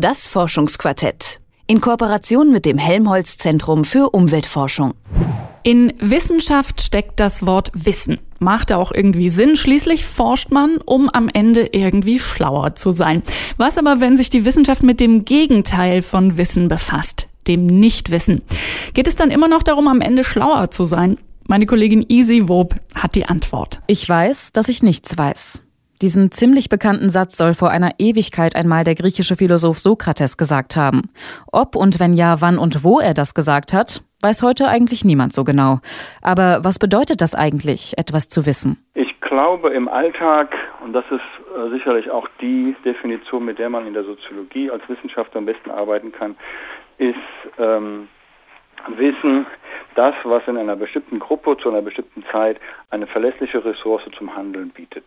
Das Forschungsquartett. In Kooperation mit dem Helmholtz Zentrum für Umweltforschung. In Wissenschaft steckt das Wort Wissen. Macht auch irgendwie Sinn. Schließlich forscht man, um am Ende irgendwie schlauer zu sein. Was aber, wenn sich die Wissenschaft mit dem Gegenteil von Wissen befasst? Dem Nichtwissen. Geht es dann immer noch darum, am Ende schlauer zu sein? Meine Kollegin Easy Wob hat die Antwort. Ich weiß, dass ich nichts weiß. Diesen ziemlich bekannten Satz soll vor einer Ewigkeit einmal der griechische Philosoph Sokrates gesagt haben. Ob und wenn ja, wann und wo er das gesagt hat, weiß heute eigentlich niemand so genau. Aber was bedeutet das eigentlich, etwas zu wissen? Ich glaube im Alltag, und das ist äh, sicherlich auch die Definition, mit der man in der Soziologie als Wissenschaftler am besten arbeiten kann, ist ähm, Wissen das, was in einer bestimmten Gruppe zu einer bestimmten Zeit eine verlässliche Ressource zum Handeln bietet.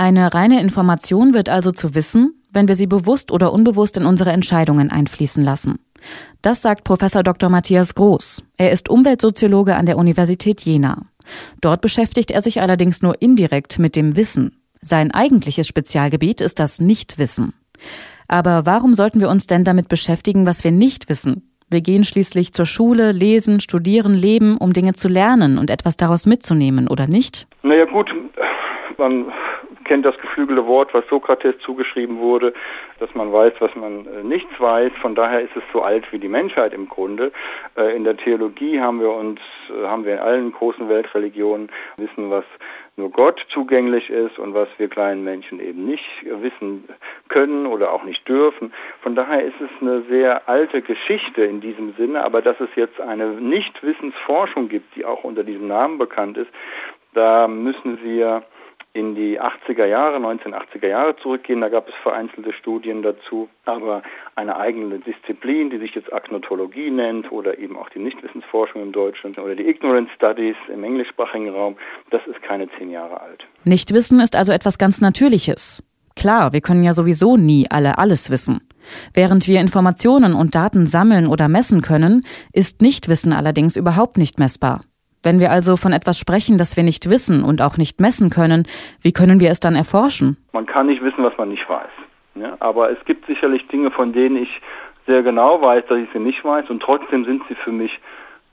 Eine reine Information wird also zu wissen, wenn wir sie bewusst oder unbewusst in unsere Entscheidungen einfließen lassen. Das sagt Professor Dr. Matthias Groß. Er ist Umweltsoziologe an der Universität Jena. Dort beschäftigt er sich allerdings nur indirekt mit dem Wissen. Sein eigentliches Spezialgebiet ist das Nichtwissen. Aber warum sollten wir uns denn damit beschäftigen, was wir nicht wissen? Wir gehen schließlich zur Schule, lesen, studieren, leben, um Dinge zu lernen und etwas daraus mitzunehmen, oder nicht? Naja gut, man kennt das geflügelte Wort, was Sokrates zugeschrieben wurde, dass man weiß, was man äh, nichts weiß. Von daher ist es so alt wie die Menschheit im Grunde. Äh, in der Theologie haben wir uns, äh, haben wir in allen großen Weltreligionen wissen, was nur Gott zugänglich ist und was wir kleinen Menschen eben nicht wissen können oder auch nicht dürfen. Von daher ist es eine sehr alte Geschichte in diesem Sinne, aber dass es jetzt eine Nichtwissensforschung gibt, die auch unter diesem Namen bekannt ist, da müssen wir in die 80er Jahre, 1980er Jahre zurückgehen. Da gab es vereinzelte Studien dazu. Aber eine eigene Disziplin, die sich jetzt Agnotologie nennt oder eben auch die Nichtwissensforschung im Deutschen oder die Ignorance Studies im englischsprachigen Raum, das ist keine zehn Jahre alt. Nichtwissen ist also etwas ganz Natürliches. Klar, wir können ja sowieso nie alle alles wissen. Während wir Informationen und Daten sammeln oder messen können, ist Nichtwissen allerdings überhaupt nicht messbar. Wenn wir also von etwas sprechen, das wir nicht wissen und auch nicht messen können, wie können wir es dann erforschen? Man kann nicht wissen, was man nicht weiß. Ja, aber es gibt sicherlich Dinge, von denen ich sehr genau weiß, dass ich sie nicht weiß und trotzdem sind sie für mich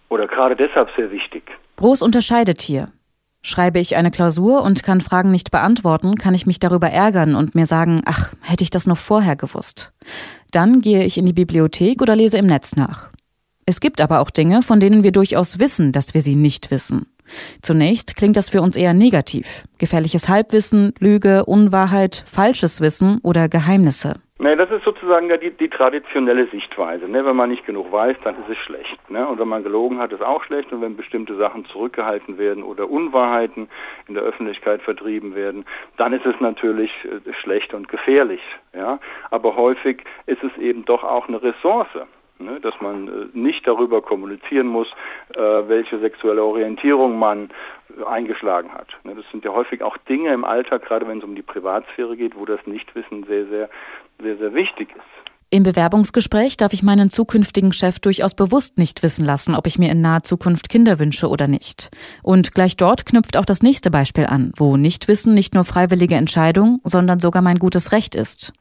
oder gerade deshalb sehr wichtig. Groß unterscheidet hier. Schreibe ich eine Klausur und kann Fragen nicht beantworten, kann ich mich darüber ärgern und mir sagen, ach, hätte ich das noch vorher gewusst. Dann gehe ich in die Bibliothek oder lese im Netz nach. Es gibt aber auch Dinge, von denen wir durchaus wissen, dass wir sie nicht wissen. Zunächst klingt das für uns eher negativ. Gefährliches Halbwissen, Lüge, Unwahrheit, falsches Wissen oder Geheimnisse. Nee, das ist sozusagen die, die traditionelle Sichtweise. Ne? Wenn man nicht genug weiß, dann ist es schlecht. Ne? Und wenn man gelogen hat, ist auch schlecht. Und wenn bestimmte Sachen zurückgehalten werden oder Unwahrheiten in der Öffentlichkeit vertrieben werden, dann ist es natürlich äh, schlecht und gefährlich. Ja? Aber häufig ist es eben doch auch eine Ressource. Ne, dass man äh, nicht darüber kommunizieren muss, äh, welche sexuelle Orientierung man äh, eingeschlagen hat. Ne, das sind ja häufig auch Dinge im Alltag, gerade wenn es um die Privatsphäre geht, wo das Nichtwissen sehr, sehr, sehr, sehr wichtig ist. Im Bewerbungsgespräch darf ich meinen zukünftigen Chef durchaus bewusst nicht wissen lassen, ob ich mir in naher Zukunft Kinder wünsche oder nicht. Und gleich dort knüpft auch das nächste Beispiel an, wo Nichtwissen nicht nur freiwillige Entscheidung, sondern sogar mein gutes Recht ist.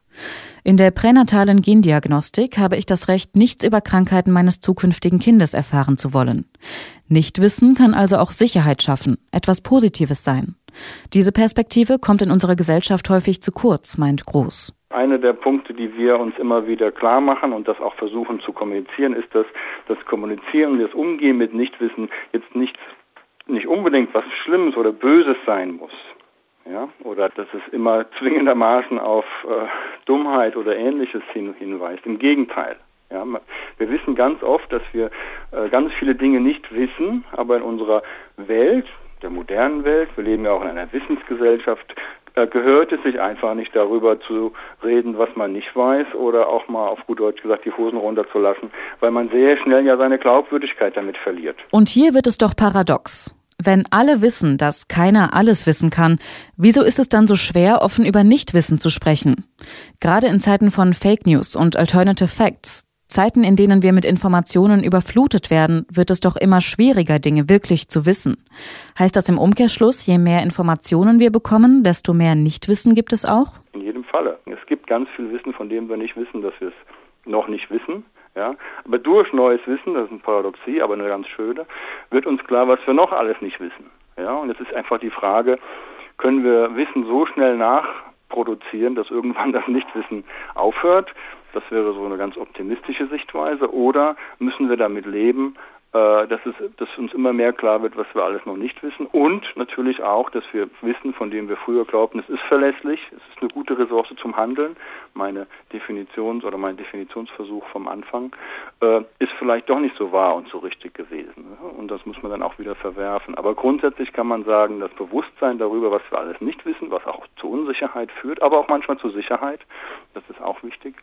In der pränatalen Gendiagnostik habe ich das Recht, nichts über Krankheiten meines zukünftigen Kindes erfahren zu wollen. Nichtwissen kann also auch Sicherheit schaffen, etwas Positives sein. Diese Perspektive kommt in unserer Gesellschaft häufig zu kurz, meint Groß. Eine der Punkte, die wir uns immer wieder klar machen und das auch versuchen zu kommunizieren, ist, dass das Kommunizieren, das Umgehen mit Nichtwissen jetzt nicht, nicht unbedingt was Schlimmes oder Böses sein muss ja, oder dass es immer zwingendermaßen auf äh, Dummheit oder ähnliches hin, hinweist. Im Gegenteil. Ja, wir wissen ganz oft, dass wir äh, ganz viele Dinge nicht wissen, aber in unserer Welt, der modernen Welt, wir leben ja auch in einer Wissensgesellschaft, äh, gehört es sich einfach nicht darüber zu reden, was man nicht weiß oder auch mal auf gut Deutsch gesagt die Hosen runterzulassen, weil man sehr schnell ja seine Glaubwürdigkeit damit verliert. Und hier wird es doch paradox. Wenn alle wissen, dass keiner alles wissen kann, wieso ist es dann so schwer, offen über Nichtwissen zu sprechen? Gerade in Zeiten von Fake News und Alternative Facts, Zeiten, in denen wir mit Informationen überflutet werden, wird es doch immer schwieriger, Dinge wirklich zu wissen. Heißt das im Umkehrschluss, je mehr Informationen wir bekommen, desto mehr Nichtwissen gibt es auch? In jedem Falle. Es gibt ganz viel Wissen, von dem wir nicht wissen, dass wir es noch nicht wissen. Ja? Aber durch neues Wissen, das ist eine Paradoxie, aber eine ganz schöne, wird uns klar, was wir noch alles nicht wissen. Ja? Und es ist einfach die Frage, können wir Wissen so schnell nachproduzieren, dass irgendwann das Nichtwissen aufhört? Das wäre so eine ganz optimistische Sichtweise. Oder müssen wir damit leben, dass, es, dass uns immer mehr klar wird, was wir alles noch nicht wissen und natürlich auch, dass wir wissen, von dem wir früher glaubten, es ist verlässlich, es ist eine gute Ressource zum Handeln. Meine Definitions- oder mein Definitionsversuch vom Anfang äh, ist vielleicht doch nicht so wahr und so richtig gewesen. Und das muss man dann auch wieder verwerfen. Aber grundsätzlich kann man sagen, das Bewusstsein darüber, was wir alles nicht wissen, was auch zu Unsicherheit führt, aber auch manchmal zu Sicherheit, das ist auch wichtig,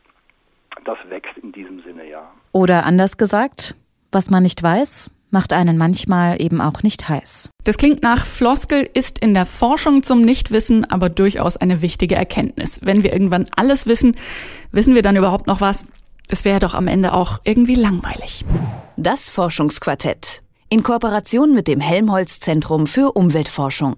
das wächst in diesem Sinne ja. Oder anders gesagt, was man nicht weiß, macht einen manchmal eben auch nicht heiß. Das klingt nach Floskel, ist in der Forschung zum Nichtwissen aber durchaus eine wichtige Erkenntnis. Wenn wir irgendwann alles wissen, wissen wir dann überhaupt noch was? Es wäre doch am Ende auch irgendwie langweilig. Das Forschungsquartett. In Kooperation mit dem Helmholtz Zentrum für Umweltforschung.